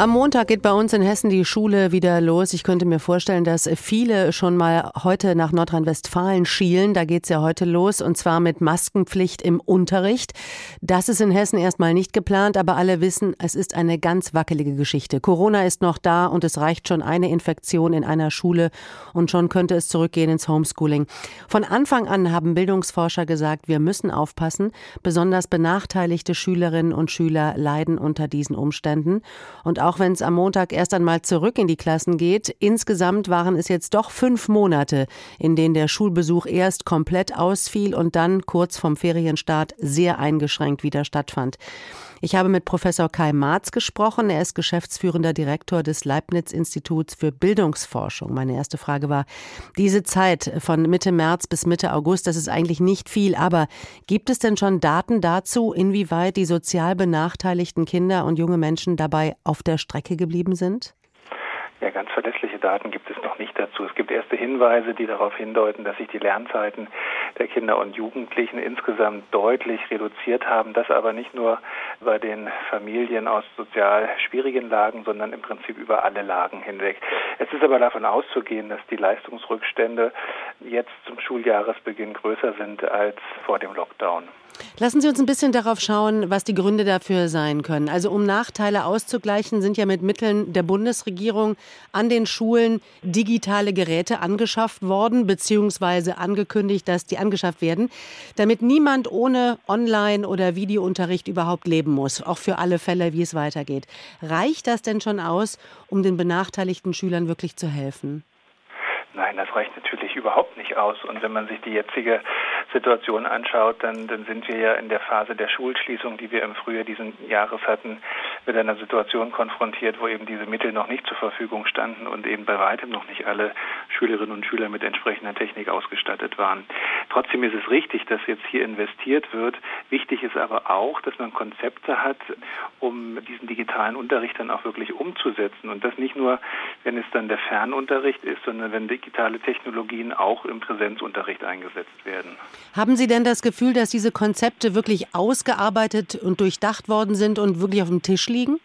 Am Montag geht bei uns in Hessen die Schule wieder los. Ich könnte mir vorstellen, dass viele schon mal heute nach Nordrhein-Westfalen schielen. Da geht es ja heute los und zwar mit Maskenpflicht im Unterricht. Das ist in Hessen erstmal nicht geplant, aber alle wissen, es ist eine ganz wackelige Geschichte. Corona ist noch da und es reicht schon eine Infektion in einer Schule und schon könnte es zurückgehen ins Homeschooling. Von Anfang an haben Bildungsforscher gesagt, wir müssen aufpassen. Besonders benachteiligte Schülerinnen und Schüler leiden unter diesen Umständen. Und auch auch wenn es am Montag erst einmal zurück in die Klassen geht. Insgesamt waren es jetzt doch fünf Monate, in denen der Schulbesuch erst komplett ausfiel und dann kurz vom Ferienstart sehr eingeschränkt wieder stattfand. Ich habe mit Professor Kai Marz gesprochen. Er ist geschäftsführender Direktor des Leibniz-Instituts für Bildungsforschung. Meine erste Frage war, diese Zeit von Mitte März bis Mitte August, das ist eigentlich nicht viel, aber gibt es denn schon Daten dazu, inwieweit die sozial benachteiligten Kinder und junge Menschen dabei auf der Strecke geblieben sind? Ja, ganz verlässliche Daten gibt es noch nicht dazu. Es gibt erste Hinweise, die darauf hindeuten, dass sich die Lernzeiten der Kinder und Jugendlichen insgesamt deutlich reduziert haben. Das aber nicht nur bei den Familien aus sozial schwierigen Lagen, sondern im Prinzip über alle Lagen hinweg. Es ist aber davon auszugehen, dass die Leistungsrückstände jetzt zum Schuljahresbeginn größer sind als vor dem Lockdown. Lassen Sie uns ein bisschen darauf schauen, was die Gründe dafür sein können. Also um Nachteile auszugleichen, sind ja mit Mitteln der Bundesregierung an den Schulen digitale Geräte angeschafft worden, beziehungsweise angekündigt, dass die angeschafft werden, damit niemand ohne Online- oder Videounterricht überhaupt leben muss, auch für alle Fälle, wie es weitergeht. Reicht das denn schon aus, um den benachteiligten Schülern wirklich zu helfen? Nein, das reicht natürlich überhaupt nicht aus. Und wenn man sich die jetzige Situation anschaut, dann, dann sind wir ja in der Phase der Schulschließung, die wir im Frühjahr diesen Jahres hatten, mit einer Situation konfrontiert, wo eben diese Mittel noch nicht zur Verfügung standen und eben bei weitem noch nicht alle Schülerinnen und Schüler mit entsprechender Technik ausgestattet waren. Trotzdem ist es richtig, dass jetzt hier investiert wird. Wichtig ist aber auch, dass man Konzepte hat, um diesen digitalen Unterricht dann auch wirklich umzusetzen. Und das nicht nur, wenn es dann der Fernunterricht ist, sondern wenn digitale Technologien auch im Präsenzunterricht eingesetzt werden. Haben Sie denn das Gefühl, dass diese Konzepte wirklich ausgearbeitet und durchdacht worden sind und wirklich auf dem Tisch liegen?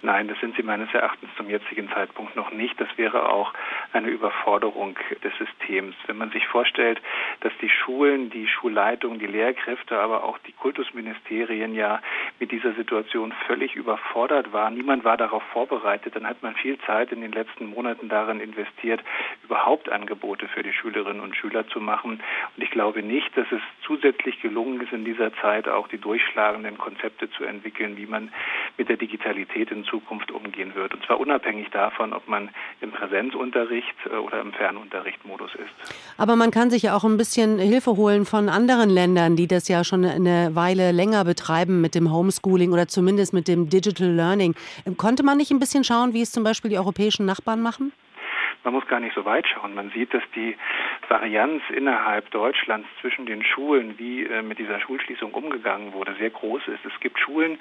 Nein, das sind sie meines Erachtens zum jetzigen Zeitpunkt noch nicht. Das wäre auch eine Überforderung des Systems. Wenn man sich vorstellt, dass die Schulen, die Schulleitung, die Lehrkräfte, aber auch die Kultusministerien ja mit dieser Situation völlig überfordert waren. Niemand war darauf vorbereitet. Dann hat man viel Zeit in den letzten Monaten darin investiert, überhaupt Angebote für die Schülerinnen und Schüler zu machen. Und ich glaube nicht, dass es zusätzlich gelungen ist, in dieser Zeit auch die durchschlagenden Konzepte zu entwickeln, wie man mit der Digitalität in Zukunft umgehen wird. Und zwar unabhängig davon, ob man im Präsenzunterricht äh, oder im Fernunterrichtmodus ist. Aber man kann sich ja auch ein bisschen Hilfe holen von anderen Ländern, die das ja schon eine Weile länger betreiben mit dem Homeschooling oder zumindest mit dem Digital Learning. Konnte man nicht ein bisschen schauen, wie es zum Beispiel die europäischen Nachbarn machen? man muss gar nicht so weit schauen. Man sieht, dass die Varianz innerhalb Deutschlands zwischen den Schulen, wie äh, mit dieser Schulschließung umgegangen wurde, sehr groß ist. Es gibt Schulen,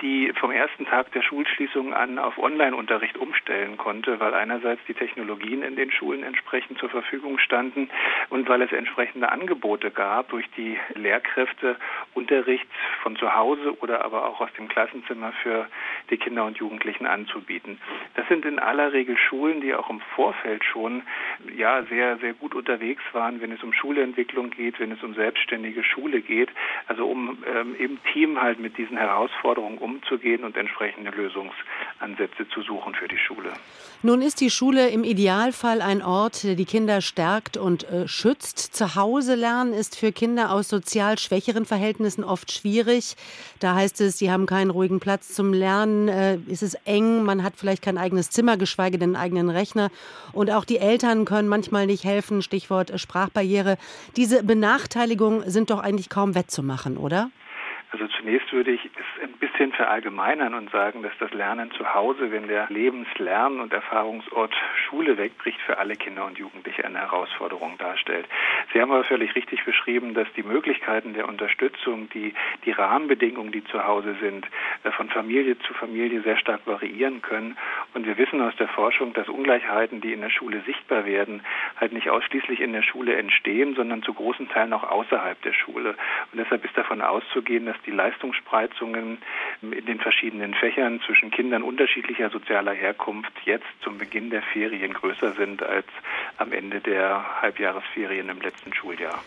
die vom ersten Tag der Schulschließung an auf Online-Unterricht umstellen konnte, weil einerseits die Technologien in den Schulen entsprechend zur Verfügung standen und weil es entsprechende Angebote gab, durch die Lehrkräfte Unterricht von zu Hause oder aber auch aus dem Klassenzimmer für die Kinder und Jugendlichen anzubieten. Das sind in aller Regel Schulen, die auch im Vorfeld schon ja sehr sehr gut unterwegs waren, wenn es um Schulentwicklung geht, wenn es um selbstständige Schule geht, also um ähm, im Team halt mit diesen Herausforderungen umzugehen und entsprechende Lösungsansätze zu suchen für die Schule. Nun ist die Schule im Idealfall ein Ort, der die Kinder stärkt und äh, schützt. Zu Hause lernen ist für Kinder aus sozial schwächeren Verhältnissen oft schwierig. Da heißt es, sie haben keinen ruhigen Platz zum Lernen, äh, ist es eng, man hat vielleicht kein eigenes Zimmer, geschweige denn einen eigenen Rechner. Und auch die Eltern können manchmal nicht helfen, Stichwort Sprachbarriere. Diese Benachteiligungen sind doch eigentlich kaum wettzumachen, oder? Also zunächst würde ich es ein bisschen verallgemeinern und sagen, dass das Lernen zu Hause, wenn der Lebenslern- und Erfahrungsort Schule wegbricht, für alle Kinder und Jugendliche eine Herausforderung darstellt. Sie haben aber völlig richtig beschrieben, dass die Möglichkeiten der Unterstützung, die, die Rahmenbedingungen, die zu Hause sind, äh, von Familie zu Familie sehr stark variieren können. Und wir wissen aus der Forschung, dass Ungleichheiten, die in der Schule sichtbar werden, halt nicht ausschließlich in der Schule entstehen, sondern zu großen Teilen auch außerhalb der Schule. Und deshalb ist davon auszugehen, dass die Leistungsspreizungen in den verschiedenen Fächern zwischen Kindern unterschiedlicher sozialer Herkunft jetzt zum Beginn der Ferien größer sind als am Ende der Halbjahresferien im letzten Schuljahr.